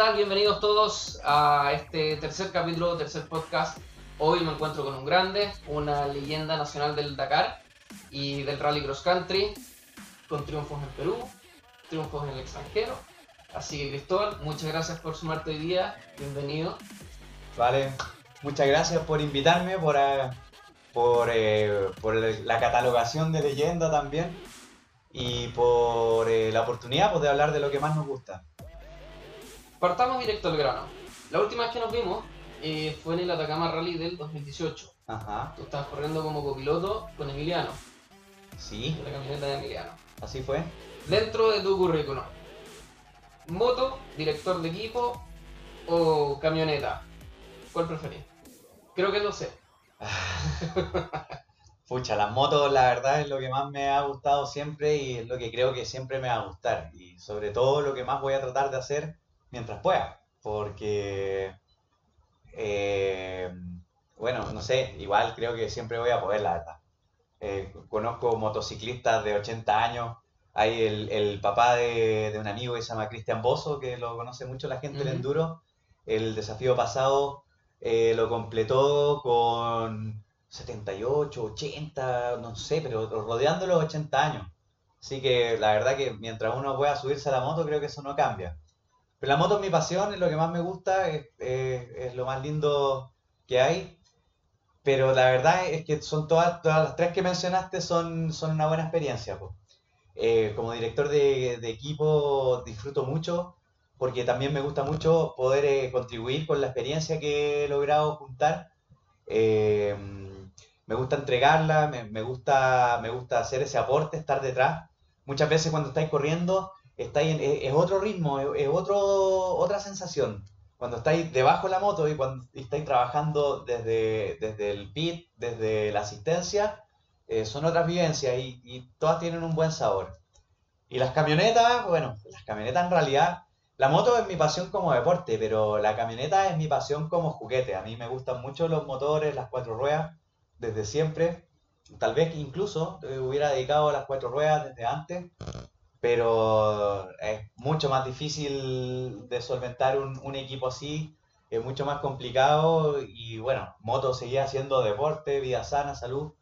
Hey, ¿qué tal? Bienvenidos todos a este tercer capítulo, tercer podcast. Hoy me encuentro con un grande, una leyenda nacional del Dakar y del Rally Cross Country, con triunfos en Perú, triunfos en el extranjero. Así que Cristóbal, muchas gracias por sumarte hoy día, bienvenido. Vale, muchas gracias por invitarme, por, eh, por, eh, por la catalogación de leyenda también y por eh, la oportunidad pues, de hablar de lo que más nos gusta. Partamos directo al grano. La última vez que nos vimos eh, fue en el Atacama Rally del 2018. Ajá, Tú estabas corriendo como copiloto con Emiliano, sí, en la camioneta de Emiliano. así fue. Dentro de tu currículum, moto, director de equipo o camioneta, ¿cuál preferís? Creo que lo sé. Pucha, las motos la verdad es lo que más me ha gustado siempre y es lo que creo que siempre me va a gustar. Y sobre todo lo que más voy a tratar de hacer mientras pueda. Porque, eh, bueno, no sé, igual creo que siempre voy a poder, la verdad. Eh, conozco motociclistas de 80 años. Hay el, el papá de, de un amigo que se llama Cristian Bozo, que lo conoce mucho la gente del enduro. El desafío pasado eh, lo completó con 78, 80, no sé, pero rodeando los 80 años. Así que la verdad que mientras uno pueda subirse a la moto, creo que eso no cambia. Pero la moto es mi pasión, es lo que más me gusta, es, lo más lindo que hay. Pero la verdad es que son todas, todas las tres que mencionaste son, son una buena experiencia. Eh, como director de, de equipo disfruto mucho porque también me gusta mucho poder eh, contribuir con la experiencia que he logrado juntar. Eh, me gusta entregarla, me, me gusta, me gusta hacer ese aporte, estar detrás. Muchas veces cuando estáis corriendo, estáis en- es, es otro ritmo, es, es otro, otra sensación. Cuando estáis debajo de la moto y cuando estáis trabajando desde, desde el pit, desde la asistencia, eh, son otras vivencias y, todas tienen un buen sabor. Y las camionetas, bueno, las camionetas en realidad, la moto es mi pasión como deporte, pero la camioneta es mi pasión como juguete. A mí me gustan mucho los motores, las cuatro ruedas, desde siempre. Tal vez incluso eh, hubiera dedicado a las cuatro ruedas desde antes, pero es mucho más difícil de solventar un, un equipo así, es mucho más complicado y bueno, moto seguía siendo deporte, vida sana, salud,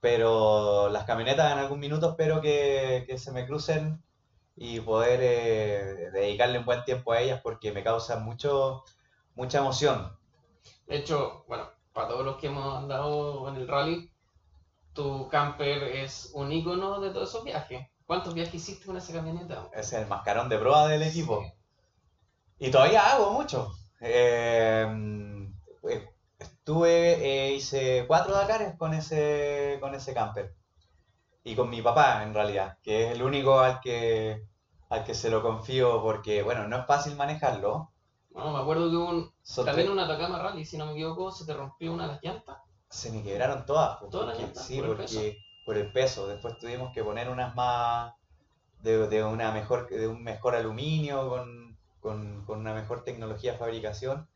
pero las camionetas en algún minuto espero que, que se me crucen y poder eh, dedicarle un buen tiempo a ellas porque me causan mucho, mucha emoción. De hecho, bueno, para todos los que hemos andado en el rally, tu camper es un icono de todos esos viajes. ¿Cuántos viajes hiciste con esa camioneta? Es el mascarón de prueba del equipo. Y todavía hago mucho. Eh, eh, estuve, eh, hice cuatro Dakares con ese, con ese camper. Y con mi papá, en realidad, que es el único al que, al que se lo confío porque, bueno, no es fácil manejarlo. Bueno, me acuerdo que un, Son también tre- un Atacama Rally, si no me equivoco, se te rompió una de las llantas. Se me quebraron todas. Todas las llantas, sí, por porque por el peso. Después tuvimos que poner unas más de, de una mejor, de un mejor aluminio con, con- con una mejor tecnología de fabricación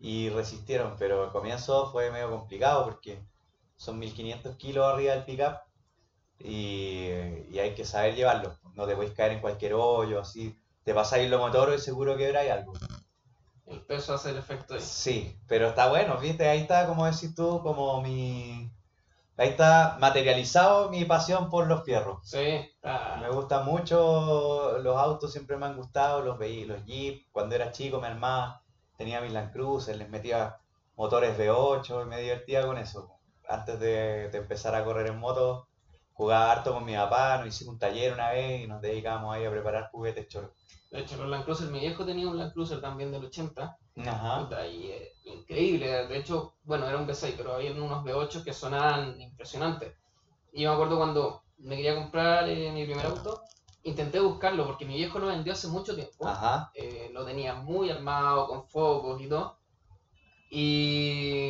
y resistieron. Pero al comienzo fue medio complicado porque son 1500 kilos arriba del pickup y, y hay que saber llevarlo. No te podéis caer en cualquier hoyo, así. Te pasáis los motores y seguro quebráis algo. El peso hace el efecto ahí. Sí, pero está bueno, ¿viste? Ahí está, como decís tú, como mi... Ahí está materializado mi pasión por los fierros. Sí, está- Me gustan mucho los autos, siempre me han gustado, los veí, los Jeep. Cuando era chico me armaba, tenía mis Land Cruiser, les metía motores V8 y me divertía con eso. Antes de, de empezar a correr en moto, jugaba harto con mi papá, nos hicimos un taller una vez y nos dedicábamos ahí a preparar juguetes choros. De hecho, los Land Cruiser, mi viejo tenía un Land Cruiser también del 80. Ajá. Puta, y, eh, increíble. De hecho, bueno, era un V6, pero había unos V8 que sonaban impresionantes. Y yo me acuerdo cuando me quería comprar eh, mi primer auto, intenté buscarlo porque mi viejo lo vendió hace mucho tiempo. Ajá. Eh, lo tenía muy armado, con focos y todo. Y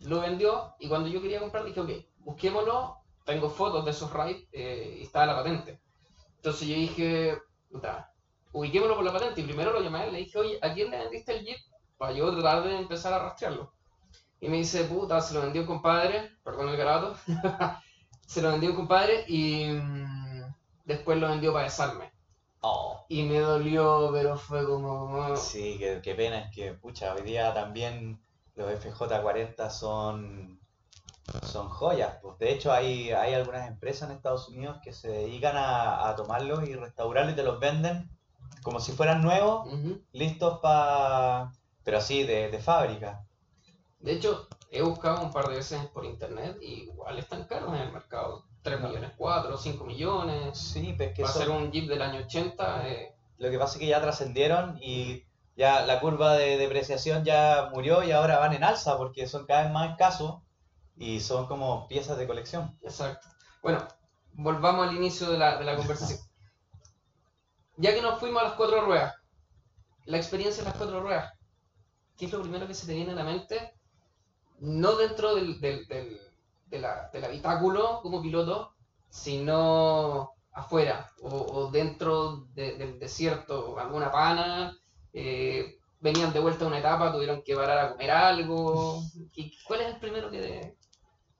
lo vendió. Y cuando yo quería comprar, dije, ok, busquémoslo. Tengo fotos de esos rides eh, y estaba la patente. Entonces yo dije, puta, ubiquémoslo por la patente. Y primero lo llamé le dije, oye, ¿a quién le vendiste el Jeep? Para yo tratar de empezar a rastrearlo. Y me dice, puta, se lo vendió un compadre, perdón el garabato, se lo vendió un compadre y mm, después lo vendió para desarme. Oh, Y me dolió, pero fue como... sí, qué, qué pena, es que, pucha, hoy día también los FJ40 son, son joyas. Pues. De hecho, hay, hay algunas empresas en Estados Unidos que se dedican a, a tomarlos y restaurarlos y te los venden como si fueran nuevos, listos para... pero así, de, de fábrica. De hecho, he buscado un par de veces por internet y igual están caros en el mercado. 3 No. millones 4, 5 millones. Sí, pues que Para son- ser un Jeep del año 80, eh, Lo que pasa es que ya trascendieron y ya la curva de depreciación ya murió y ahora van en alza porque son cada vez más escasos y son como piezas de colección. exacto. Bueno, volvamos al inicio de la, de la conversación. Ya que nos fuimos a las cuatro ruedas, la experiencia de las cuatro ruedas, ¿qué es lo primero que se te viene a la mente? No dentro del, del, del, habitáculo como piloto, sino afuera o, dentro de- del desierto, alguna pana, eh, venían de vuelta a una etapa, tuvieron que parar a comer algo. ¿Y ¿Cuál es el primero que te...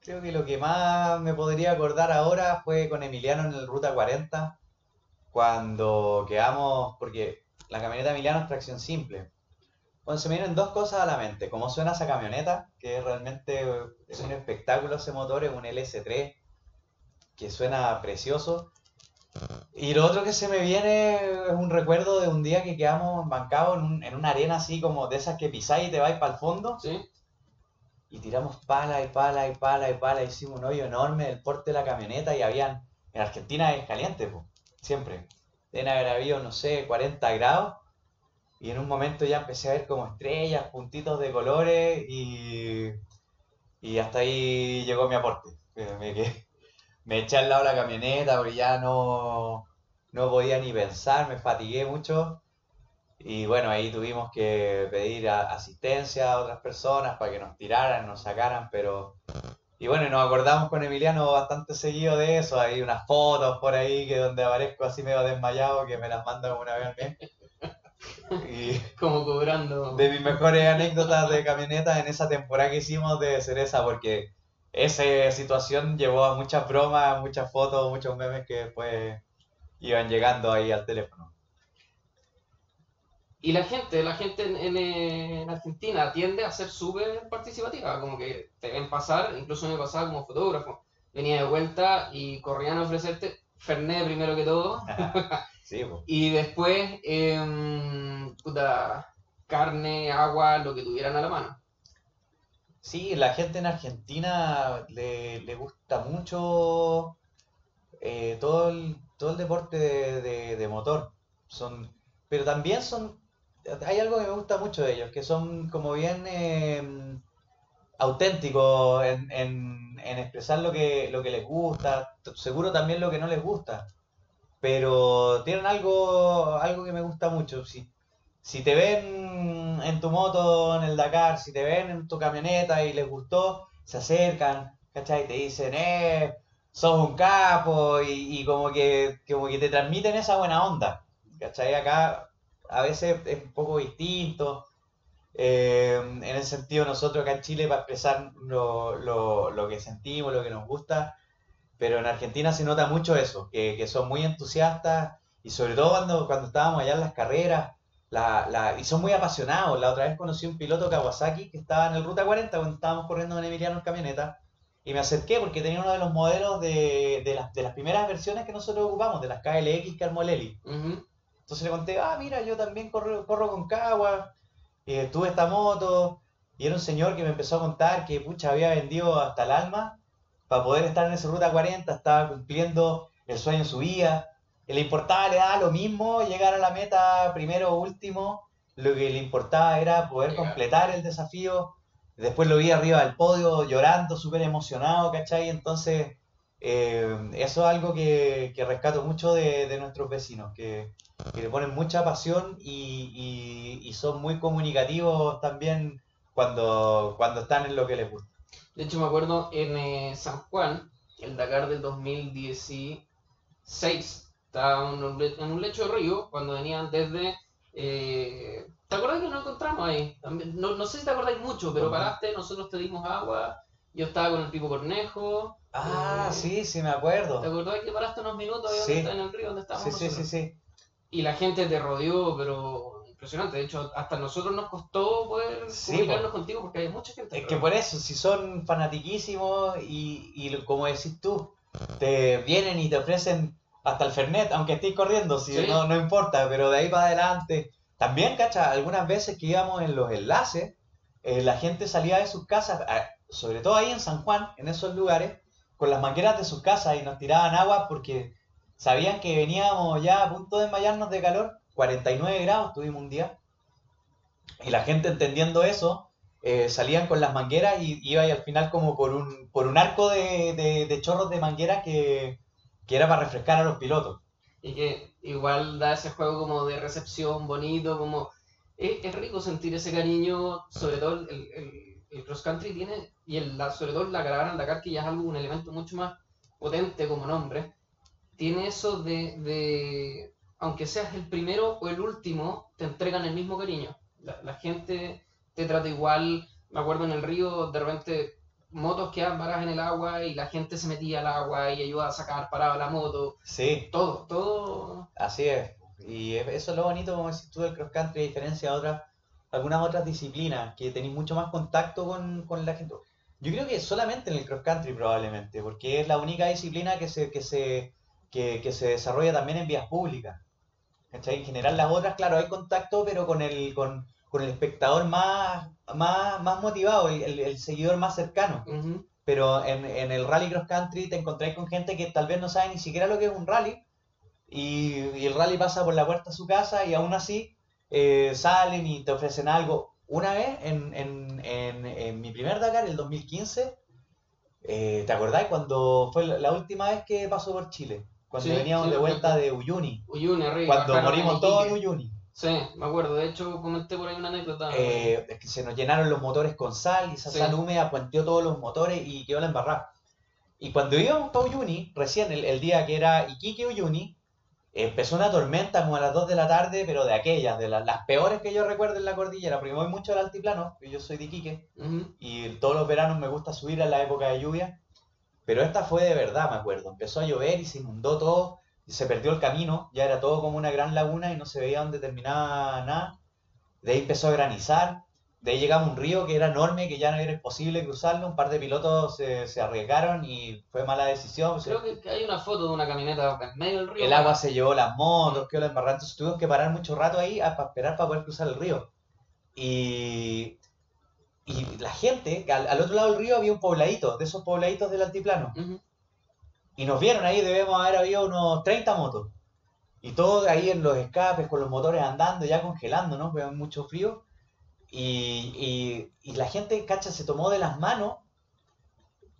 Creo que lo que más me podría acordar ahora fue con Emiliano en el Ruta 40, cuando quedamos, porque la camioneta de Emiliano es tracción simple. Bueno, se me vienen dos cosas a la mente, cómo suena esa camioneta, que realmente es un espectáculo ese motor, es un LS3, que suena precioso. Y lo otro que se me viene es un recuerdo de un día que quedamos bancados en, un- en una arena así como de esas que pisáis y te vais para el fondo ¿Sí? y tiramos pala y pala y pala y pala, hicimos un hoyo enorme del porte de la camioneta y habían, en Argentina es caliente, po, siempre, deben haber habido, no sé, 40 grados y en un momento ya empecé a ver como estrellas, puntitos de colores y, y hasta ahí llegó mi aporte. Me, me eché al lado de la camioneta porque ya no, no podía ni pensar, me fatigué mucho. Y bueno, ahí tuvimos que pedir asistencia a otras personas para que nos tiraran, nos sacaran, pero... Y bueno, nos acordamos con Emiliano bastante seguido de eso, hay unas fotos por ahí que donde aparezco así medio desmayado que me las mandan una vez al mes. Y Como cobrando... de mis mejores anécdotas de camioneta en esa temporada que hicimos debe ser esa, porque esa situación llevó a muchas bromas, muchas fotos, muchos memes que después iban llegando ahí al teléfono. Y la gente, la gente en, en, en Argentina tiende a ser súper participativa, como que te ven pasar, incluso me pasaba como fotógrafo, venía de vuelta y corrían a ofrecerte Fernet primero que todo, Sí, y después, em, puta, carne, agua, lo que tuvieran a la mano. Sí, la gente en Argentina le, le gusta mucho eh, todo el, todo el deporte de, de- de motor. Son, pero también son, hay algo que me gusta mucho de ellos, que son como bien eh, auténticos en, en- en expresar lo que, lo que les gusta, seguro también lo que no les gusta. Pero tienen algo, algo que me gusta mucho. Si, si te ven en tu moto en el Dakar, si te ven en tu camioneta y les gustó, se acercan, ¿cachai? Te dicen, eh, sos un capo y, y como que, como que te transmiten esa buena onda, ¿cachai? Acá a veces es un poco distinto. eh, en el sentido nosotros acá en Chile para expresar lo, lo- lo que sentimos, lo que nos gusta, pero en Argentina se nota mucho eso, que, que son muy entusiastas y sobre todo cuando, cuando estábamos allá en las carreras, la, la- y son muy apasionados. La otra vez conocí un piloto Kawasaki que estaba en el Ruta 40 cuando estábamos corriendo en Emiliano en camioneta y me acerqué porque tenía uno de los modelos de, de las, de las primeras versiones que nosotros ocupamos, de las KLX armó Lely. Ujú. Entonces le conté, ah, mira, yo también corro, corro con Kawa, eh, tuve esta moto, y era un señor que me empezó a contar que, pucha, había vendido hasta el alma para poder estar en esa ruta 40, estaba cumpliendo el sueño de su vida, le importaba, le daba lo mismo llegar a la meta primero o último, lo que le importaba era poder Llegar. completar el desafío, después lo vi arriba del podio llorando, súper emocionado, ¿cachai? Entonces, eh, eso es algo que, que rescato mucho de, de nuestros vecinos, que, que le ponen mucha pasión y, y- y son muy comunicativos también cuando, cuando están en lo que les gusta. De hecho, me acuerdo en eh, San Juan, el Dakar del 2016, estaba en un, en un lecho de río cuando venían desde... eh, ¿Te acuerdas que nos encontramos ahí? También- no, no sé si te acordáis mucho, pero paraste, nosotros te dimos agua, yo estaba con el Pipo Cornejo. Ah, eh, sí, sí, me acuerdo. ¿Te acordás que paraste unos minutos ahí Sí. en el río donde estábamos Sí, sí, sí, sí. y la gente te rodeó, pero impresionante. De hecho, hasta nosotros nos costó poder Sí, comunicarnos contigo porque hay mucha gente. Es que por eso, si son fanatiquísimos y, y como decís tú, te vienen y te ofrecen hasta el Fernet, aunque estés corriendo, si Sí. no, no importa, pero de ahí para adelante. También, cacha, algunas veces que íbamos en los enlaces, eh, la gente salía de sus casas, a- sobre todo ahí en San Juan, en esos lugares, con las mangueras de sus casas y nos tiraban agua porque sabían que veníamos ya a punto de desmayarnos de calor, 49 grados tuvimos un día, y la gente entendiendo eso, eh, salían con las mangueras y iba y al final como por un, por un arco de, de- chorros de manguera que, que era para refrescar a los pilotos. Y que igual da ese juego como de recepción bonito, como... Es, es rico sentir ese cariño, sobre todo el, el- el cross country tiene, y el, sobre todo la caravana en Dakar, que ya es algo, un elemento mucho más potente como nombre, tiene eso de, aunque seas el primero o el último, te entregan el mismo cariño. La, la gente te trata igual, me acuerdo en el río, de repente motos quedaban paradas en el agua y la gente se metía al agua y ayudaba a sacar, paraba la moto, Sí, todo, todo así es. Y es- eso es lo bonito, como decís tú, del cross country, a diferencia de otras, algunas otras disciplinas, que tenéis mucho más contacto con, con la gente. Yo creo que solamente en el cross country probablemente, porque es la única disciplina que se, que se, que, que se desarrolla también en vías públicas. ¿Cachai? En general las otras, claro, hay contacto, pero con el, con, con el espectador más, más, más motivado, el, el- el seguidor más cercano. Pero en, en el rally cross country te encontráis con gente que tal vez no sabe ni siquiera lo que es un rally. Y, y el rally pasa por la puerta de su casa y aún así eh, salen y te ofrecen algo. Una vez, en, en, en, mi primer Dakar, el 2015, eh, ¿te acordás cuando fue la última vez que pasó por Chile? Cuando Sí, veníamos sí, de vuelta de Uyuni. Uyuni arriba. Cuando morimos todos en. Uyuni. Sí, me acuerdo. De hecho, comenté por ahí una anécdota. Eh, es que se nos llenaron los motores con sal y esa Sí. sal húmeda puenteó todos los motores y quedó la embarrada. Y cuando íbamos para Uyuni, recién el, el día que era Iquique Uyuni, empezó una tormenta como a las 2 de la tarde, pero de aquellas, de las, las peores que yo recuerdo en la cordillera, porque me voy mucho al altiplano, yo soy de Iquique, Ujú. y todos los veranos me gusta subir a la época de lluvia, pero esta fue de verdad, me acuerdo. Empezó a llover y se inundó todo, y se perdió el camino, ya era todo como una gran laguna y no se veía dónde terminaba nada. De ahí empezó a granizar, de ahí llegamos a un río que era enorme, que ya no era posible cruzarlo, un par de pilotos se, se arriesgaron y fue mala decisión. Creo que, que hay una foto de una camioneta en medio del río. el agua se llevó las motos, quedó la embarrada, entonces tuvimos que parar mucho rato ahí para esperar para poder cruzar el río. Y, y la gente, al, al otro lado del río había un pobladito, de esos pobladitos del altiplano. Y nos vieron ahí, debemos haber habido unos 30 motos. Y todos ahí en los escapes, con los motores andando, ya congelando, ¿no? Porque hay mucho frío. Y, y- y la gente, cacha, se tomó de las manos.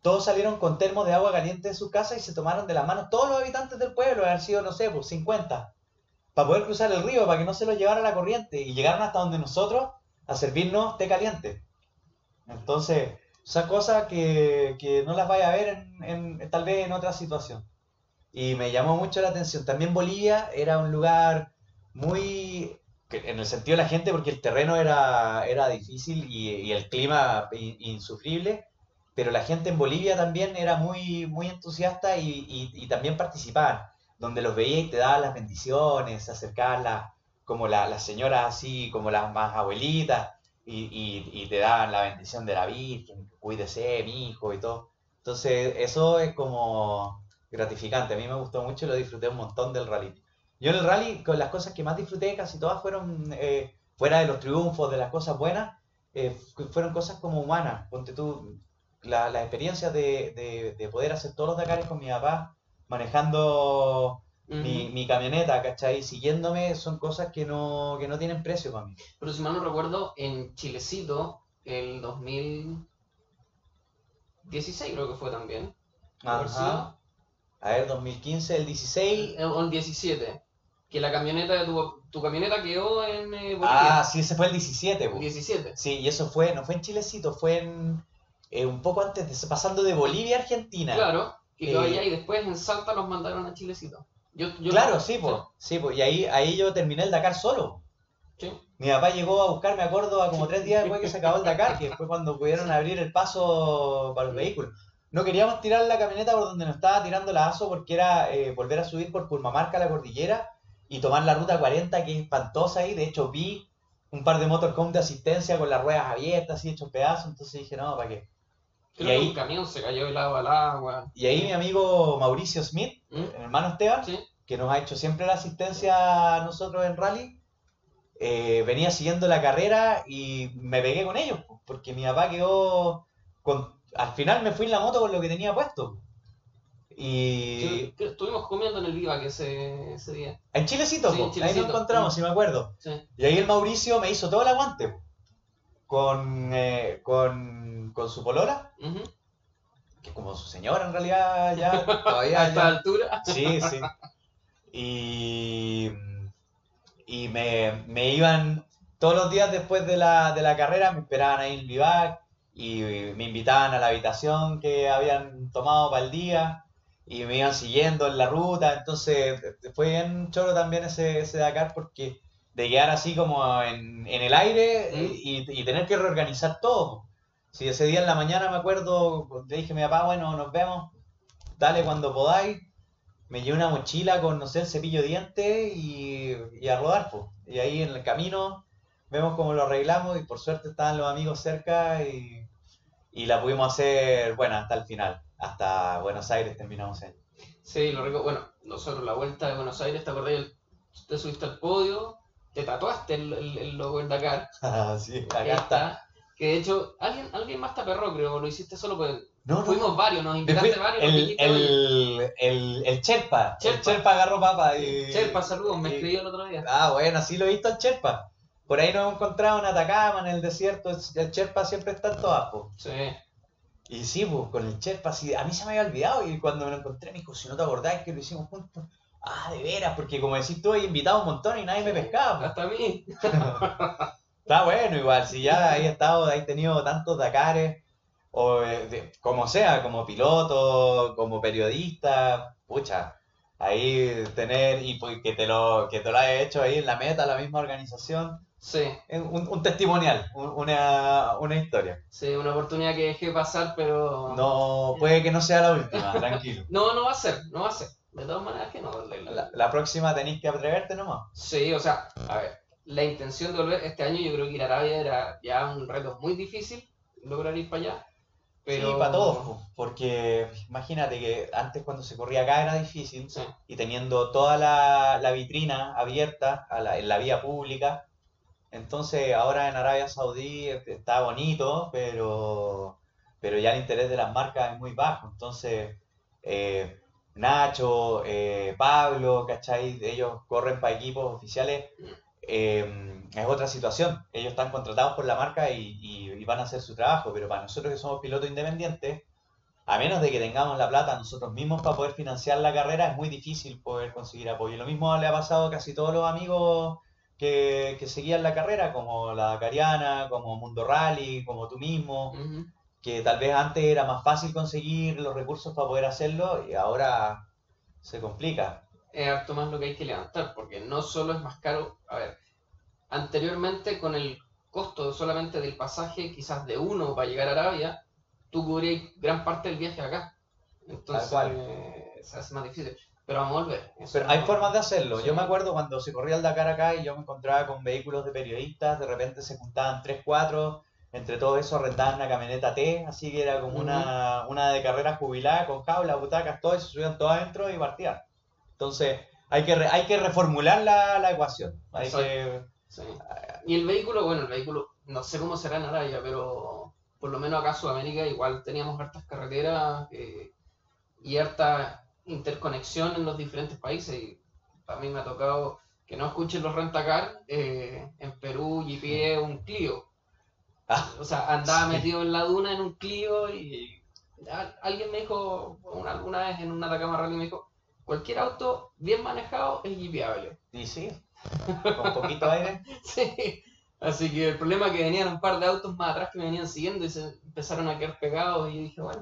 Todos salieron con termos de agua caliente de su casa y se tomaron de las manos todos los habitantes del pueblo, haber sido, no sé, pues 50, para poder cruzar el río, para que no se los llevara la corriente. Y llegaron hasta donde nosotros a servirnos té caliente. Entonces, son cosas que, que no las vaya a ver en, en- tal vez en otra situación. Y me llamó mucho la atención. También Bolivia era un lugar muy, en el sentido de la gente, porque el terreno era, era difícil y, el clima in- insufrible, pero la gente en Bolivia también era muy, muy entusiasta y, y- también participaban, donde los veía y te daban las bendiciones, se las- como la- las señoras así, como las más abuelitas, y, y- y te daban la bendición de la Virgen, cuídese, mi hijo y todo. Entonces, eso es como gratificante. A mí me gustó mucho y lo disfruté un montón del rally. Yo en el rally, con las cosas que más disfruté, casi todas fueron, eh, fuera de los triunfos, de las cosas buenas, eh, fu- fueron cosas como humanas. Ponte tú, la, la de- de poder hacer todos los Dakares con mi papá, manejando mi, Ujú. mi camioneta, ¿cachai? Siguiéndome, son cosas que no, que no tienen precio para mí. Pero si mal no recuerdo, en Chilecito, el 2016 creo que fue también. Ajá. A ver, 2015, el 16. eh, O el 17. Que la camioneta de tu, tu camioneta quedó en eh, Bolivia. Ah, sí, ese fue el 17. el po. 17. Sí, y eso fue, no fue en Chilecito, fue en eh, un poco antes, de, pasando de Bolivia a Argentina. Claro, quedó Eh, allá y después en Salta los mandaron a Chilecito. Yo, yo Claro, sí, pues. Sí, po, y ahí, ahí yo terminé el Dakar solo. Sí. Mi papá llegó a buscarme a Córdoba como tres días después que se acabó el Dakar, que fue cuando pudieron abrir el paso para los vehículos. No queríamos tirar la camioneta por donde nos estaba tirando la ASO porque era eh, volver a subir por Purmamarca a la cordillera y tomar la ruta 40 que es espantosa ahí. De hecho, vi un par de motorhome de asistencia con las ruedas abiertas y hechos pedazos. Entonces dije, no, ¿para qué? Creo Y ahí- que un camión se cayó al agua. Y ahí mi amigo Mauricio Smith, ¿Mm? el hermano Esteban, Sí. que nos ha hecho siempre la asistencia a nosotros en rally, eh, venía siguiendo la carrera y me pegué con ellos, po, porque mi papá quedó con... Al final me fui en la moto con lo que tenía puesto. Y Sí, Estuvimos comiendo en el Viva que ese, ese día. en Chilecito, Sí, en ahí Chilecito. nos encontramos, si me acuerdo. Sí. Y ahí el Mauricio me hizo todo el aguante, con, eh, con, con su polola, que es como su señora en realidad ya, A todavía esta ya- altura. Sí, sí. Y, y me, me iban todos los días después de la, de la carrera, me esperaban ahí en vivac y me invitaban a la habitación que habían tomado para el día y me iban siguiendo en la ruta. Entonces fue bien choro también ese, ese Dakar porque de quedar así como en, en el aire y, y tener que reorganizar todo. Si ese día en la mañana me acuerdo, le dije a mi papá, bueno, nos vemos, dale cuando podáis. Me llevé una mochila con, no sé, el cepillo de dientes y, y a rodar, po. Y ahí en el camino vemos cómo lo arreglamos y por suerte estaban los amigos cerca y, y la pudimos hacer, bueno, hasta el final. Hasta Buenos Aires terminamos en. Sí, lo rico. Bueno, nosotros la vuelta de Buenos Aires, ¿te acordás? Te subiste al podio, te tatuaste el, el, el logo del Dakar. Ah, sí, acá está. Que de hecho, alguien, alguien más te aperró, creo, lo hiciste solo pues. No, no, Fuimos varios, nos invitaste varios. el, dijiste, "Oye, el, el, el Cherpa. El Cherpa. Cherpa agarró papa. Y, Cherpa, saludos, me y- escribió el otro día. Ah, bueno, sí lo he visto al Cherpa. Por ahí nos hemos encontrado en Atacama, en el desierto. El Cherpa siempre está en todas. Sí. Y sí, pues con el Cherpa, sí, a mí se me había olvidado y cuando me lo encontré me dijo, si no te acordás que lo hicimos juntos. Ah, de veras, porque como decís tú, he invitado un montón y nadie me pescaba. pues. Hasta a mí. Está bueno igual, si ya he estado, he tenido tantos Dakares, o eh, de- como sea, como piloto, como periodista, pucha, ahí tener, y pues que te lo, que te lo hayas hecho ahí en la meta, la misma organización, Sí, un, un testimonial, un- una, una historia. sí, una oportunidad que dejé pasar, pero. No, puede que no sea la última, tranquilo. No, no va a ser, no va a ser. De todas maneras que no. la- la- próxima tenéis que atreverte nomás. Sí, o sea, a ver, la intención de volver este año, yo creo que ir a Arabia era ya un reto muy difícil, lograr ir para allá. Pero... Sí, para todos, po, porque imagínate que antes cuando se corría acá era difícil Sí, y teniendo toda la, la vitrina abierta a la- en la vía pública, entonces ahora en Arabia Saudí está bonito, pero, pero ya el interés de las marcas es muy bajo, entonces eh, Nacho, eh, Pablo, ¿cachai? Ellos corren para equipos oficiales, eh, es otra situación. Ellos están contratados por la marca y, van a hacer su trabajo, pero para nosotros que somos pilotos independientes, a menos de que tengamos la plata nosotros mismos para poder financiar la carrera, es muy difícil poder conseguir apoyo. Y lo mismo le ha pasado a casi todos los amigos que, que seguían la carrera, como la Dakariana, como Mundo Rally, como tú mismo. Que tal vez antes era más fácil conseguir los recursos para poder hacerlo y ahora se complica. es harto más lo que hay que levantar, porque no solo es más caro, a ver, anteriormente con el costo solamente del pasaje, quizás de uno para llegar a Arabia, tú cubrías gran parte del viaje acá. Entonces eh, se hace más difícil. Pero vamos a volver. eso Pero hay no- formas de hacerlo. Sí. Yo me acuerdo cuando se corría el Dakar acá y yo me encontraba con vehículos de periodistas, de repente se juntaban 3, 4, entre todo eso arrendaban una camioneta T, así que era como una, una de carrera jubilada con jaula, butacas, todo eso, subían todo adentro y partían. Entonces hay que, re- hay que reformular la, la ecuación. Hay Exacto. que, Sí. Y el vehículo, bueno, el vehículo, no sé cómo será en Arabia, pero por lo menos acá en Sudamérica igual teníamos hartas carreteras eh, y harta interconexión en los diferentes países. Y a mí me ha tocado que no escuchen los rentacar. eh, en Perú, GP un Clio. Ah, O sea, andaba sí. metido en la duna en un Clio y a- alguien me dijo, una, alguna vez en una Atacama Rally me dijo, cualquier auto bien manejado es GPable. y sí, con poquito aire. Sí, así que el problema es que venían un par de autos más atrás que me venían siguiendo y se empezaron a quedar pegados y dije, bueno,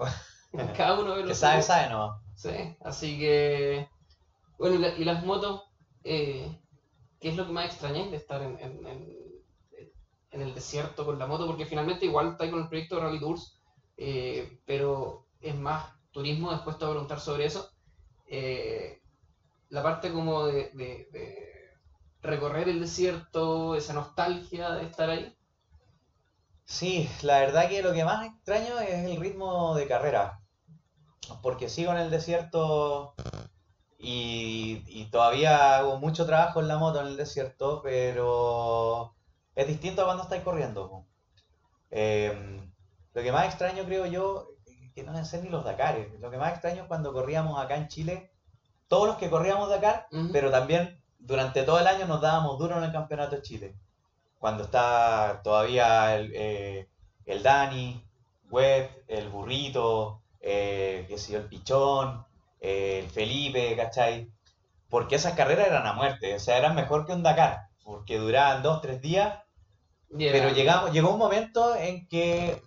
cada uno ve lo Que sabe, sabe, ¿no? Sí, así que, bueno, y, la- y las motos, eh, ¿qué es lo que más extrañáis de estar en, en- en- en el desierto con la moto? Porque finalmente igual estáis con el proyecto de Rally Tours, eh, pero es más turismo, después te voy a preguntar sobre eso. Eh, la parte como de, de- de- recorrer el desierto, esa nostalgia de estar ahí. Sí, la verdad que lo que más extraño es el ritmo de carrera. Porque sigo en el desierto y, y todavía hago mucho trabajo en la moto en el desierto, pero es distinto a cuando estáis corriendo. Em, lo que más extraño, creo yo, que no deben ser ni los Dakares. Lo que más extraño es cuando corríamos acá en Chile, todos los que corríamos Dakar, pero también durante todo el año nos dábamos duro en el Campeonato de Chile. Cuando está todavía el, eh, el Dani, Webb, el Burrito, eh, qué sé yo, el Pichón, eh, el Felipe, ¿cachai? Porque esas carreras eran a muerte, o sea, eran mejor que un Dakar, porque duraban dos, tres días pero llegamos, llegó un momento en que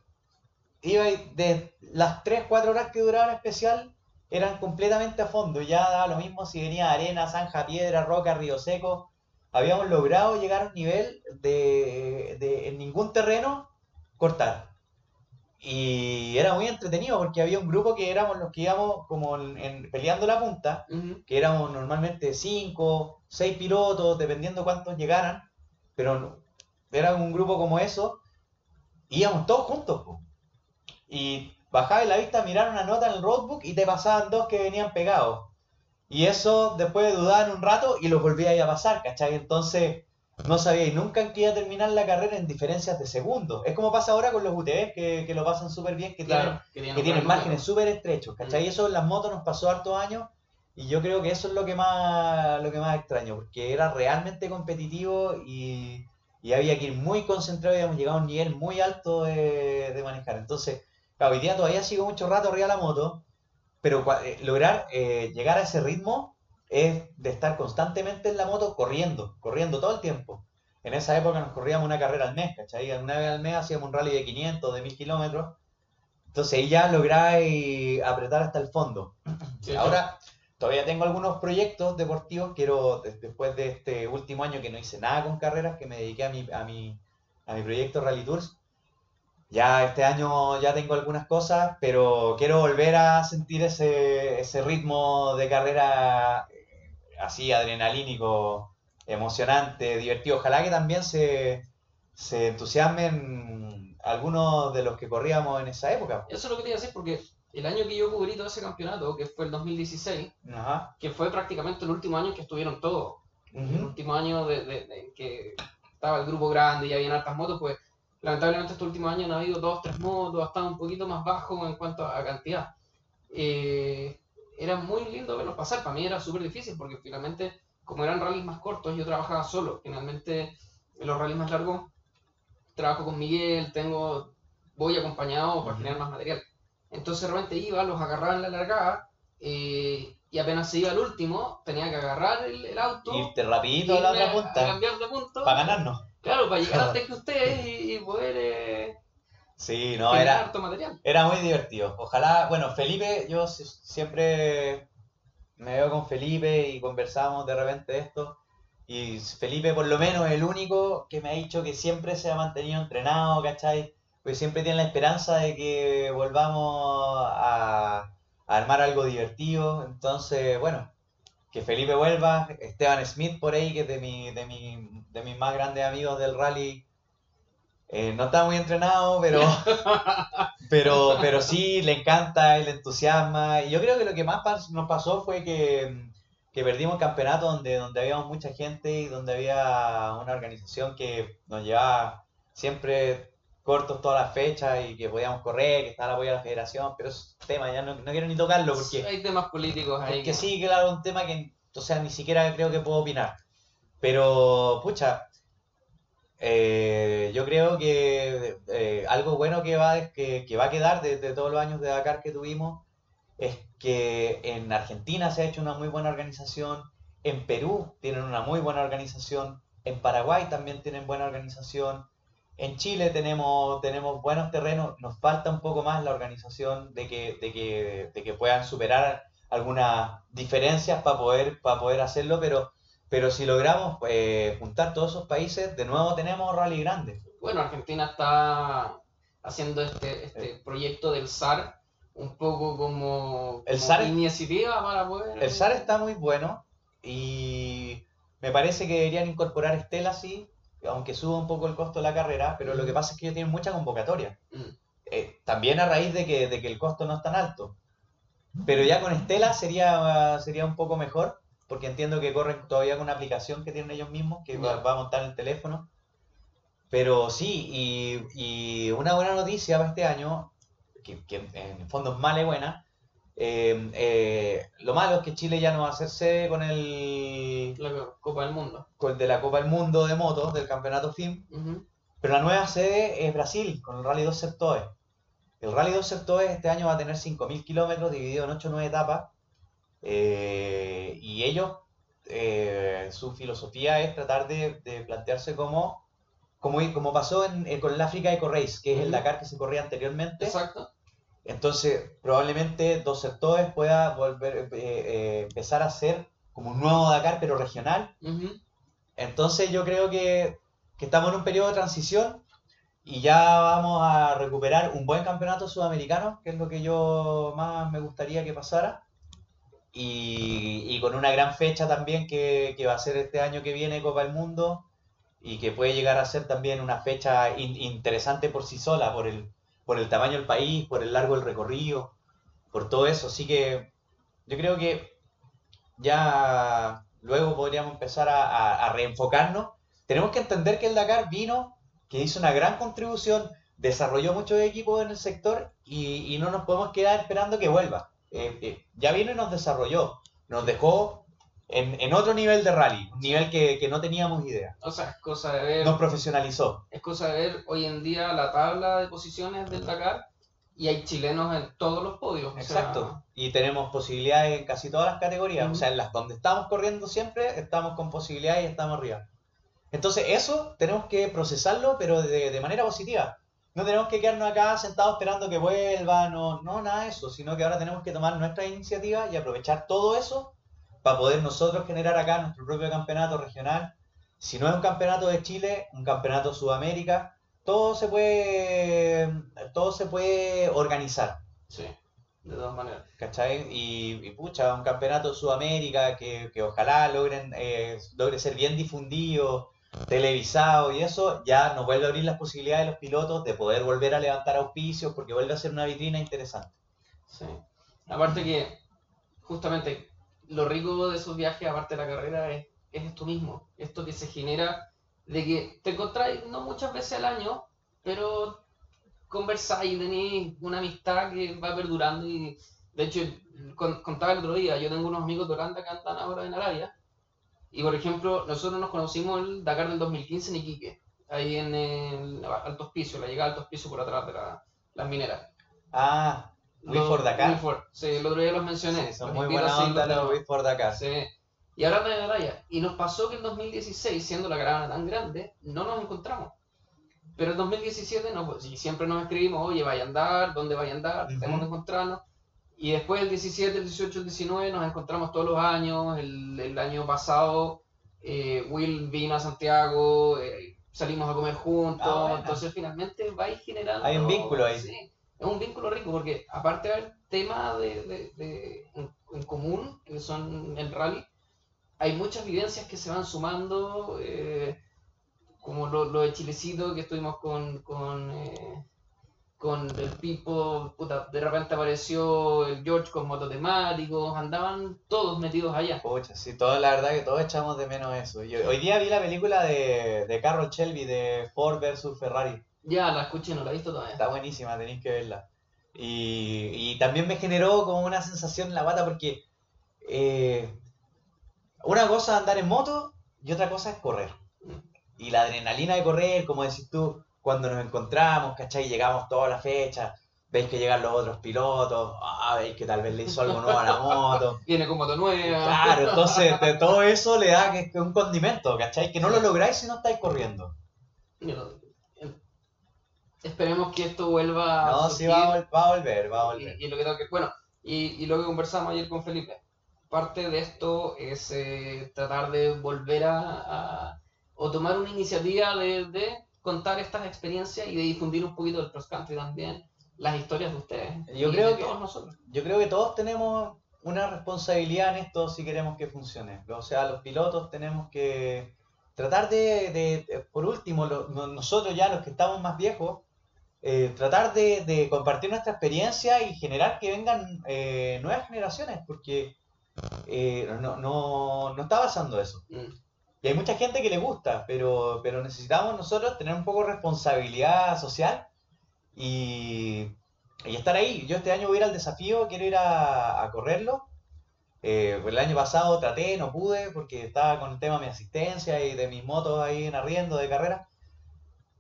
iba y de las 3, 4 horas que duraba especial eran completamente a fondo. Ya daba lo mismo si venía arena, zanja, piedra, roca, río seco. Habíamos logrado llegar a un nivel de, de en ningún terreno cortar. Y era muy entretenido porque había un grupo que éramos los que íbamos como en- en- peleando la punta que éramos normalmente 5, 6 pilotos, dependiendo cuántos llegaran, pero no- era un grupo como eso, íbamos todos juntos. po. Y bajabas la vista, mirar una nota en el roadbook y te pasaban dos que venían pegados. Y eso después dudaban un rato y los volvíais a pasar, ¿cachai? Entonces no sabíais nunca en qué iba a terminar la carrera en diferencias de segundos. Es como pasa ahora con los UTVs que, que lo pasan súper bien, que tienen Claro, que tienen que tienen un márgenes súper estrechos, ¿cachai? Y eso en las motos nos pasó hartos años y yo creo que eso es lo que más, lo que más extraño, porque era realmente competitivo y, y había que ir muy concentrado y habíamos llegado a un nivel muy alto de, de manejar. Entonces, claro, hoy día todavía sigo mucho rato arriba de la moto, pero eh, lograr eh, llegar a ese ritmo es de estar constantemente en la moto corriendo, corriendo todo el tiempo. En esa época nos corríamos una carrera al mes, ¿cachai? Una vez al mes hacíamos un rally de 500, de 1000 kilómetros. Entonces ahí ya lográis apretar hasta el fondo. Sí, Ahora todavía tengo algunos proyectos deportivos. Quiero, des- después de este último año que no hice nada con carreras, que me dediqué a mi, a mi, a mi proyecto Rally Tours. Ya este año ya tengo algunas cosas, pero quiero volver a sentir ese, ese ritmo de carrera eh, así adrenalínico, emocionante, divertido. Ojalá que también se, se entusiasmen algunos de los que corríamos en esa época. Eso es lo que te iba a decir porque el año que yo cubrí todo ese campeonato, que fue el 2016, Ajá. que fue prácticamente el último año que estuvieron todos. El último año de, de- de que estaba el grupo grande y habían hartas motos, pues lamentablemente estos últimos años han habido dos, tres motos, ha estado un poquito más bajo en cuanto a cantidad. Eh, era muy lindo verlos pasar, para mí era súper difícil porque finalmente, como eran rallies más cortos, yo trabajaba solo. Finalmente, en los rallies más largos, trabajo con Miguel, tengo, voy acompañado para generar más material. Entonces, de repente iba, los agarraba en la largada eh, y apenas se iba al último, tenía que agarrar el, el auto Irte rapidito a la otra a punta cambiar de punto. para ganarnos. Claro, para llegar antes que ustedes y, y poder eh, Sí, no, era, era muy divertido. Ojalá, bueno, Felipe, yo si- siempre me veo con Felipe y conversamos de repente esto. Y Felipe, por lo menos, es el único que me ha dicho que siempre se ha mantenido entrenado, ¿cachai? Pues siempre tiene la esperanza de que volvamos a, a armar algo divertido. Entonces, bueno, que Felipe vuelva. Esteban Smith por ahí, que es de, mi, de, mi, de mis más grandes amigos del rally. Eh, no está muy entrenado, pero, pero, pero sí le encanta le entusiasma. Y yo creo que lo que más pas- nos pasó fue que, que perdimos el campeonato donde, donde habíamos mucha gente y donde había una organización que nos llevaba siempre cortos todas las fechas y que podíamos correr, que estaba el apoyo de la federación, pero es tema, ya no, no quiero ni tocarlo porque... Hay temas políticos ahí. Porque sí, claro, un tema que, o sea, ni siquiera creo que puedo opinar. Pero, pucha, eh, yo creo que eh, algo bueno que va, que, que va a quedar de, de todos los años de Dakar que tuvimos es que en Argentina se ha hecho una muy buena organización, en Perú tienen una muy buena organización, en Paraguay también tienen buena organización, en Chile tenemos, tenemos buenos terrenos, nos falta un poco más la organización de que, de que, de que puedan superar algunas diferencias para poder, para poder hacerlo, pero, pero si logramos eh, juntar todos esos países, de nuevo tenemos rally grandes. Bueno, Argentina está haciendo este, este proyecto del SAR un poco como, El como SAR- iniciativa para poder... El SAR está muy bueno y Me parece que deberían incorporar Estela, sí, aunque suba un poco el costo de la carrera, pero lo que pasa es que ellos tienen mucha convocatoria. Mm. Eh, también a raíz de que, de que el costo no es tan alto. Pero ya con Estela sería, sería un poco mejor, porque entiendo que corren todavía con una aplicación que tienen ellos mismos, que va, va a montar en el teléfono. Pero sí, y, y una buena noticia para este año, que, que en el fondo es mala y buena, eh, eh, lo malo es que Chile ya no va a hacer sede con el, La Copa del Mundo. con el de la Copa del Mundo de motos, del campeonato FIM, Ujú. pero la nueva sede es Brasil, con el Rally 2 Septoe. El Rally 2 Septoe este año va a tener 5.000 kilómetros dividido en 8 o 9 etapas. Eh, y ellos, eh, su filosofía es tratar de, de plantearse como, como, como pasó en, eh, con el África Eco Race, que es el. Dakar que se corría anteriormente. Exacto. Entonces, probablemente Dos Septoes pueda volver, eh, eh, empezar a ser como un nuevo Dakar, pero regional. Ujú. Entonces yo creo que, que estamos en un periodo de transición y ya vamos a recuperar un buen campeonato sudamericano, que es lo que yo más me gustaría que pasara. Y, con una gran fecha también que, va a ser este año que viene Copa del Mundo y que puede llegar a ser también una fecha in- interesante por sí sola, por el, por el tamaño del país, por el largo del recorrido, por todo eso. Así que yo creo que ya luego podríamos empezar a, reenfocarnos. Tenemos que entender que el Dakar vino, que hizo una gran contribución, desarrolló muchos equipos en el sector y no nos podemos quedar esperando que vuelva. Eh, eh, ya vino y nos desarrolló, nos dejó en, en otro nivel de rally, un nivel que, que no teníamos idea. O sea, es cosa de ver. Nos profesionalizó. Es cosa de ver hoy en día la tabla de posiciones del Dakar y hay chilenos en todos los podios. o sea, Exacto. Y tenemos posibilidades en casi todas las categorías. O sea, en las donde estamos corriendo siempre, estamos con posibilidades y estamos arriba. Entonces, eso tenemos que procesarlo, pero de, de manera positiva. No tenemos que quedarnos acá sentados esperando que vuelva, no, no, nada de eso, sino que ahora tenemos que tomar nuestra iniciativa y aprovechar todo eso para poder nosotros generar acá nuestro propio campeonato regional. Si no es un campeonato de Chile, un campeonato Sudamérica, todo se puede, todo se puede organizar. Sí, de todas maneras. ¿Cachai? Y, y, pucha, un campeonato de Sudamérica que, que ojalá logren eh, logre ser bien difundido, televisado y eso, ya nos vuelve a abrir las posibilidades de los pilotos de poder volver a levantar auspicios porque vuelve a ser una vitrina interesante. Sí. Aparte que, justamente, lo rico de esos viajes, aparte de la carrera, es, es esto mismo. Esto que se genera de que te encontráis no muchas veces al año, pero conversáis y tenéis una amistad que va perdurando. Y de hecho, con- contaba el otro día, yo tengo unos amigos de Holanda que andan ahora en Arabia. Y por ejemplo, nosotros nos conocimos el Dakar del 2015 en Iquique, ahí en el Alto Hospicio, la llegada al Alto Hospicio por atrás de la- las mineras. Ah, Wii Los- for Dakar. Sí, el otro día los mencioné. Sí, son Los muy buena onda los Dakar. Sí. Y hablando de Araya, y nos pasó que en 2016, siendo la caravana tan grande, no nos encontramos. Pero en 2017 no, pues, y siempre nos escribimos, oye, vaya a andar, ¿dónde vaya a andar? Ujú. Tenemos que encontrarnos. Y después el 17, el 18, el 19 nos encontramos todos los años. El, el año pasado eh, Will vino a Santiago, eh, salimos a comer juntos. Ah, buena. entonces finalmente vais generando... Hay un vínculo ahí. Sí, es un vínculo rico porque aparte de haber temas de, de- de- en, en común, que son el rally, hay muchas vivencias que se van sumando, eh, como lo, lo de Chilecito, que estuvimos con, con, eh, con el Pipo, puta, de repente apareció el George con mototemáticos, andaban todos metidos allá. Pucha, sí, todo, la verdad que todos echamos de menos eso. Yo, hoy día vi la película de, de Carroll Shelby de Ford versus Ferrari. Ya la escuché, no la he visto todavía. Está buenísima, tenéis que verla. Y, y también me generó como una sensación en la pata porque eh, una cosa es andar en moto y otra cosa es correr. Y la adrenalina de correr, como decís tú, cuando nos encontramos, ¿cachai? Llegamos toda la fecha, veis que llegan los otros pilotos, ah, veis que tal vez le hizo algo nuevo a la moto. Viene con moto nueva. Claro, entonces de todo eso le da que, que un condimento, ¿cachai? Que no lo lográis si no estáis corriendo. Eh, Esperemos que esto vuelva No, a sí surgir. va a, va a volver, va a volver. Y, y lo que tengo que, bueno, y, y lo que conversamos ayer con Felipe, parte de esto es eh, tratar de volver a, a- o tomar una iniciativa de, de contar estas experiencias y de difundir un poquito del cross country también, las historias de ustedes. Yo y creo de que- todos nosotros. Yo creo que todos tenemos una responsabilidad en esto si queremos que funcione. O sea, los pilotos tenemos que tratar de, de- por último, lo- no- nosotros ya los que estamos más viejos, eh, tratar de, de compartir nuestra experiencia y generar que vengan eh, nuevas generaciones, porque eh, no, no, no está pasando eso. Mm. Y hay mucha gente que le gusta, pero, pero necesitamos nosotros tener un poco de responsabilidad social y, y estar ahí. Yo este año voy a al desafío, quiero ir a, a correrlo. Eh, el año pasado traté, no pude porque estaba con el tema de mi asistencia y de mis motos ahí en arriendo de carrera.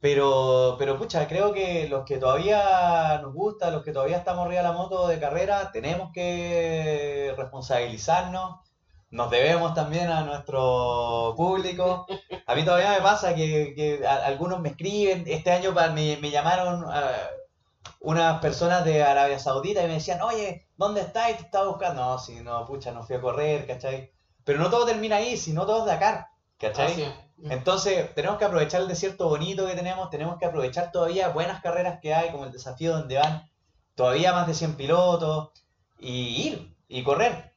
Pero, pero pucha, creo que los que todavía nos gusta, los que todavía estamos arriba de la moto de carrera, tenemos que responsabilizarnos. Nos debemos también a nuestro público. A mí todavía me pasa que, que a- algunos me escriben. Este año pa- me, me llamaron ah, unas personas de Arabia Saudita y me decían, oye, ¿dónde estás? Te estaba buscando. No, si no, pucha, no fui a correr, ¿cachai? Pero no todo termina ahí, sino todo es Dakar, ¿cachai? Es. Entonces, tenemos que aprovechar el desierto bonito que tenemos, tenemos que aprovechar todavía buenas carreras que hay, como el desafío donde van todavía más de 100 pilotos, y ir y correr.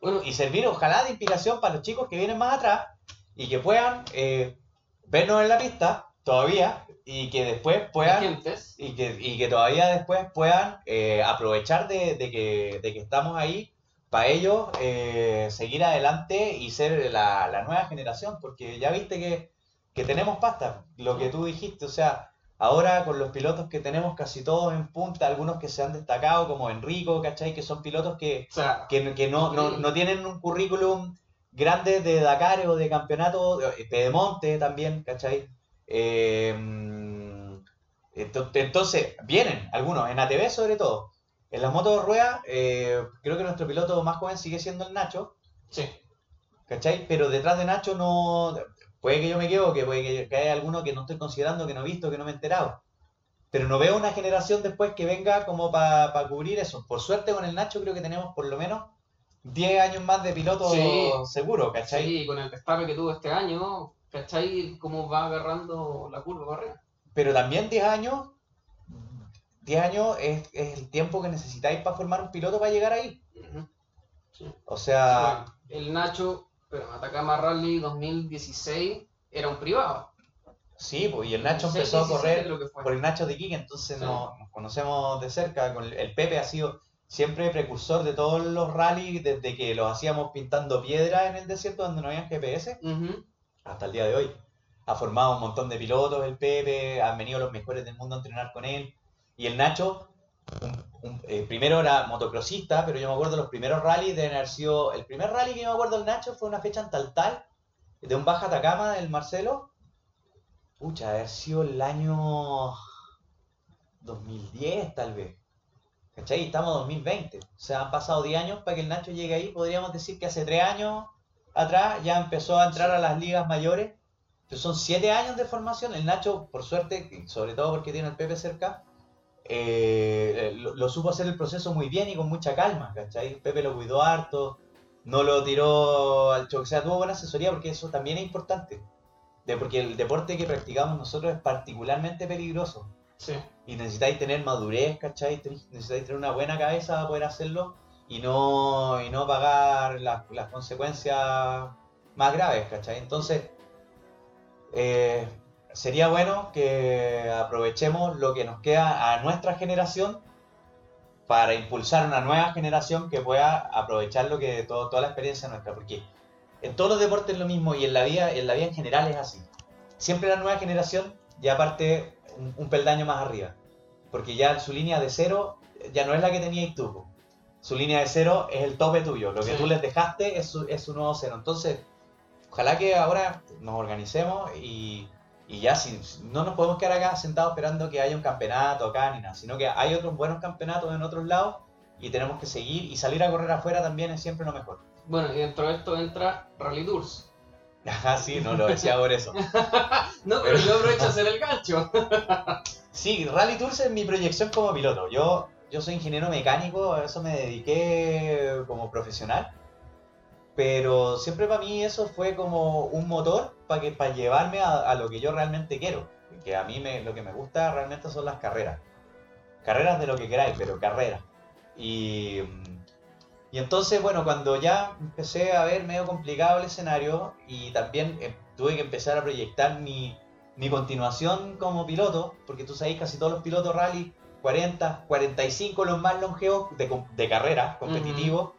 Bueno, Y servir, ojalá, de inspiración para los chicos que vienen más atrás y que puedan eh, vernos en la pista todavía y que después puedan y que, y que todavía después puedan eh, aprovechar de, de que, de que estamos ahí para ellos eh, seguir adelante y ser la, la nueva generación, porque ya viste que, que tenemos pasta, lo que tú dijiste, o sea, ahora con los pilotos que tenemos casi todos en punta, algunos que se han destacado como Enrico, ¿cachai? Que son pilotos que, O sea, que, que no, no, no tienen un currículum grande de Dakar o de campeonato, de Pedemonte también, ¿cachai? Eh, ento- entonces, vienen algunos, en ATV sobre todo. En las motos de ruedas, eh, creo que nuestro piloto más joven sigue siendo el Nacho, sí. ¿cachai? Pero detrás de Nacho no... Puede que yo me equivoque, puede que, que haya alguno que no estoy considerando, que no he visto, que no me he enterado. Pero no veo una generación después que venga como para cubrir eso. Por suerte con el Nacho creo que tenemos por lo menos 10 años más de piloto Sí. seguro, ¿cachai? Sí, con el destape que tuvo este año, ¿cachai? Cómo va agarrando la curva para arriba. Pero también 10 años, 10 años es, es el tiempo que necesitáis para formar un piloto para llegar ahí. Ujú. O sea, el Nacho, pero Atacama Rally 2016 era un privado. sí, pues, y el Nacho 16, empezó a 17 correr por el Nacho de Quique, entonces Sí. nos conocemos de cerca. Con el, Pepe ha sido siempre precursor de todos los rallies, desde que los hacíamos pintando piedra en el desierto donde no había GPS, hasta el día de hoy. Ha formado un montón de pilotos el Pepe, han venido los mejores del mundo a entrenar con él. Y el Nacho, un- primero era motocrossista, pero yo me acuerdo los primeros rallies de haber sido. El primer rally que yo me acuerdo del Nacho fue una fecha en Taltal, de un Baja Atacama del Marcelo. Pucha, haber sido el año 2010 tal vez. ¿Cachai? Estamos en 2020. O sea, han pasado 10 años para que el Nacho llegue ahí. Podríamos decir que hace 3 años atrás ya empezó a entrar a las ligas mayores. Entonces son 7 años de formación. El Nacho, por suerte, sobre todo porque tiene el Pepe cerca, eh, lo, lo supo hacer el proceso muy bien y con mucha calma, ¿cachai? Pepe lo cuidó harto, no lo tiró al choque, o sea, tuvo buena asesoría porque eso también es importante. De, porque el deporte que practicamos nosotros es particularmente peligroso Sí. y necesitáis tener madurez, ¿cachai? Necesitáis tener una buena cabeza para poder hacerlo y no, y no pagar las, las consecuencias más graves, ¿cachai? Entonces, eh, sería bueno que aprovechemos lo que nos queda a nuestra generación para impulsar una nueva generación que pueda aprovechar lo que todo, toda la experiencia nuestra, porque en todos los deportes es lo mismo y en la vida, en la vida en general es así. Siempre la nueva generación ya parte un, un peldaño más arriba, porque ya su línea de cero ya no es la que tenías tú. Su línea de cero es el tope tuyo, lo que Sí. tú les dejaste es su, es su nuevo cero. Entonces, ojalá que ahora nos organicemos y, y ya si no nos podemos quedar acá sentados esperando que haya un campeonato acá ni nada, sino que hay otros buenos campeonatos en otros lados y tenemos que seguir y salir a correr afuera también es siempre lo mejor. Bueno, y dentro de esto entra Rally Tours. Ajá, sí, no lo decía por eso. No, pero yo aprovecho a hacer el gancho. Sí, Rally Tours es mi proyección como piloto. Yo, yo soy ingeniero mecánico, a eso me dediqué como profesional. Pero siempre para mí eso fue como un motor para que para llevarme a, lo que yo realmente quiero. Que a mí me, lo que me gusta realmente son las carreras. Carreras de lo que queráis, pero carreras. Y, Y entonces, bueno, cuando ya empecé a ver medio complicado el escenario y también eh, tuve que empezar a proyectar mi, mi continuación como piloto, porque tú sabes, casi todos los pilotos rally, 40, 45 los más longevos de, com- de carrera, competitivos,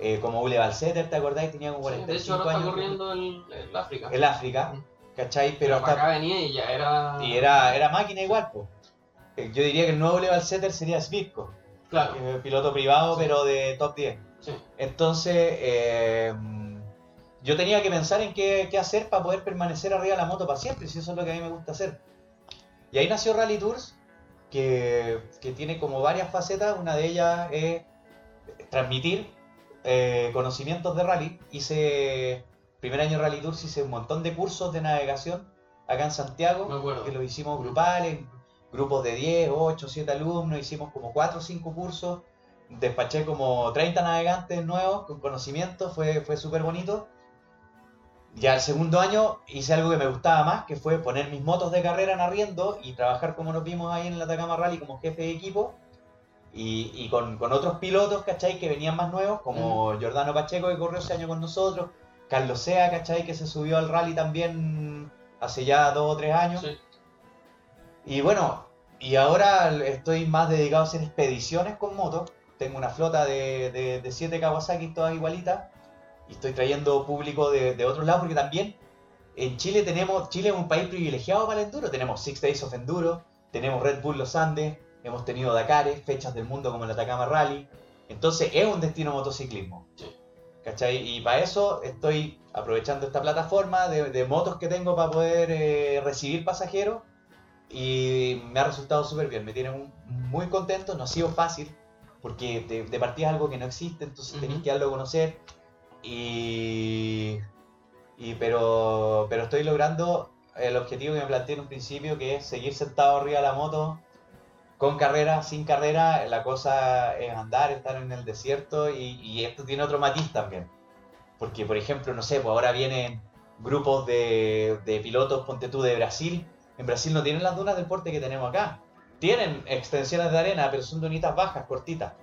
eh, como Ule Balseter, ¿te acordáis? Tenía como Sí, de 45 hecho, ahora está años. corriendo el, el África. El África, Mm. ¿cachai? pero Pero hasta acá venía y ya era. Y era, era máquina igual, pues. Yo diría que el nuevo Leval Setter sería Svirko, Claro. que es piloto privado, Sí. pero de top 10. Sí. Entonces, eh, yo tenía que pensar en qué, qué hacer para poder permanecer arriba de la moto para siempre, si eso es lo que a mí me gusta hacer. Y ahí nació Rally Tours, que, que tiene como varias facetas. Una de ellas es transmitir eh, conocimientos de rally. Hice, primer año de Rally Tours, hice un montón de cursos de navegación acá en Santiago que lo hicimos grupales, grupos de 10, 8, 7 alumnos, hicimos como 4 o 5 cursos, despaché como 30 navegantes nuevos con conocimiento, fue, fue súper bonito. Ya el segundo año hice algo que me gustaba más, que fue poner mis motos de carrera en arriendo y trabajar como nos vimos ahí en el Atacama Rally como jefe de equipo. Y, y con, con otros pilotos, ¿cachai? Que venían más nuevos, como Giordano Pacheco, que corrió ese año con nosotros, Carlos Sea, ¿cachai? Que se subió al rally también hace ya dos o tres años. Sí. Y bueno, y ahora estoy más dedicado a hacer expediciones con motos. Tengo una flota de, de, de siete Kawasaki todas igualitas. Y estoy trayendo público de, de otros lados porque también en Chile tenemos, Chile es un país privilegiado para el enduro. Tenemos Six Days of Enduro, tenemos Red Bull Los Andes, hemos tenido Dakares, fechas del mundo como el Atacama Rally. Entonces es un destino motociclismo. Sí. ¿Cachai? Y para eso estoy aprovechando esta plataforma de, de motos que tengo para poder eh, recibir pasajeros y me ha resultado súper bien, me tiene un- muy contento, no ha sido fácil porque de, de partida es algo que no existe, entonces Ujú. tenéis que darlo a conocer y, y pero, pero estoy logrando el objetivo que me planteé en un principio que es seguir sentado arriba de la moto con carrera, sin carrera, la cosa es andar, estar en el desierto y, esto tiene otro matiz también. Porque, por ejemplo, no sé, pues ahora vienen grupos de, pilotos, ponte tú, de Brasil. En Brasil no tienen las dunas del porte que tenemos acá. Tienen extensiones de arena, pero son dunitas bajas, cortitas.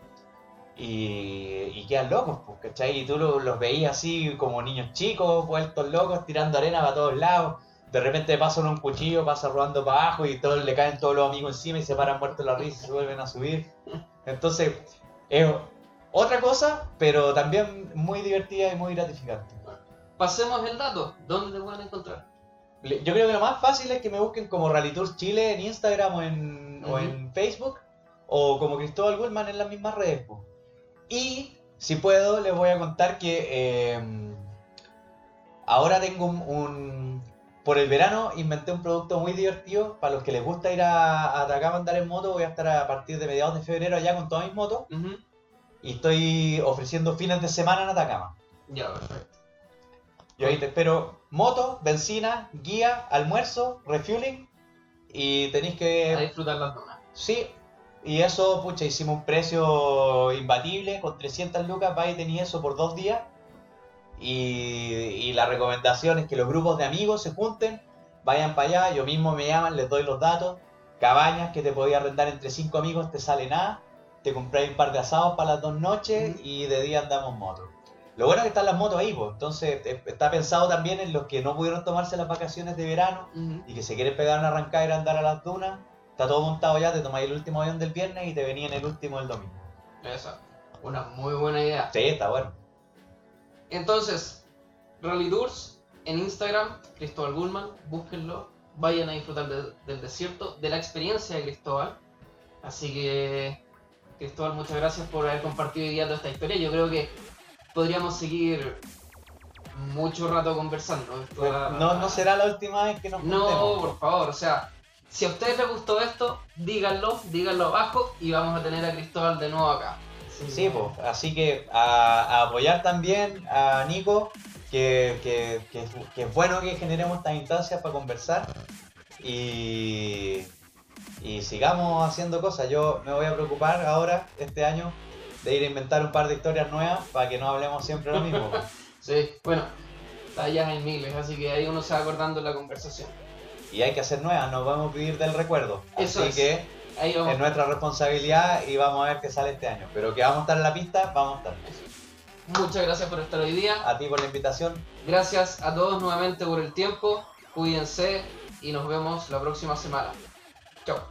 Y, y quedan locos, pues, ¿cachai? Y tú lo- los veías así como niños chicos, vueltos locos, tirando arena para todos lados. De repente pasan un cuchillo, pasa rodando para abajo y todos le caen todos los amigos encima y se paran muertos la risa y se vuelven a subir. Entonces, es otra cosa, pero también muy divertida y muy gratificante. Pasemos el dato. ¿Dónde te pueden encontrar? Yo creo que lo más fácil es que me busquen como Rally Tours Chile en Instagram o en, o en Facebook o como Cristóbal Gullman en las mismas redes. Y si puedo, les voy a contar que eh, ahora tengo un, un- Por el verano inventé un producto muy divertido para los que les gusta ir a, a Atacama a andar en moto. Voy a estar a partir de mediados de febrero allá con todas mis motos Ujú. y estoy ofreciendo fines de semana en Atacama. Ya, perfecto. Yo ahí te espero moto, benzina, guía, almuerzo, refueling y tenéis A que... disfrutar las donas. Sí, y eso, pucha, hicimos un precio imbatible, con 300 lucas vais y tenéis eso por dos días. Y, y la recomendación es que los grupos de amigos se junten, vayan para allá, yo mismo me llaman, les doy los datos, cabañas que te podía arrendar entre cinco amigos, te sale nada, te compráis un par de asados para las dos noches y de día andamos moto. Lo bueno es que están las motos ahí, pues. entonces eh, está pensado también en los que no pudieron tomarse las vacaciones de verano y que se quieren pegar una arrancada y andar a las dunas. Está todo montado ya, te tomáis el último avión del viernes y te venía en el último del domingo. Esa. Una muy buena idea. Sí, está bueno. Entonces, Rally Tours en Instagram, Cristóbal Gullman, búsquenlo, vayan a disfrutar de- del desierto, de la experiencia de Cristóbal. Así que, Cristóbal, muchas gracias por haber compartido hoy día toda esta historia. Yo creo que podríamos seguir mucho rato conversando. No, no será la última vez que nos No, juntemos. por favor, o sea, si a ustedes les gustó esto, díganlo, díganlo abajo y vamos a tener a Cristóbal de nuevo acá. Sí, pues, así que a, a apoyar también a Nico, que, que, que, que es bueno que generemos estas instancias para conversar y, y sigamos haciendo cosas. Yo me voy a preocupar ahora, este año, de ir a inventar un par de historias nuevas para que no hablemos siempre lo mismo. Sí, bueno, tallas hay miles, así que ahí uno se va acordando la conversación. y hay que hacer nuevas, nos vamos a vivir del recuerdo. Eso Así es. que es nuestra responsabilidad y vamos a ver qué sale este año. Pero que vamos a estar en la pista, vamos a estar. Muchas gracias por estar hoy día. A ti por la invitación. Gracias a todos nuevamente por el tiempo. Cuídense y nos vemos la próxima semana. Chao.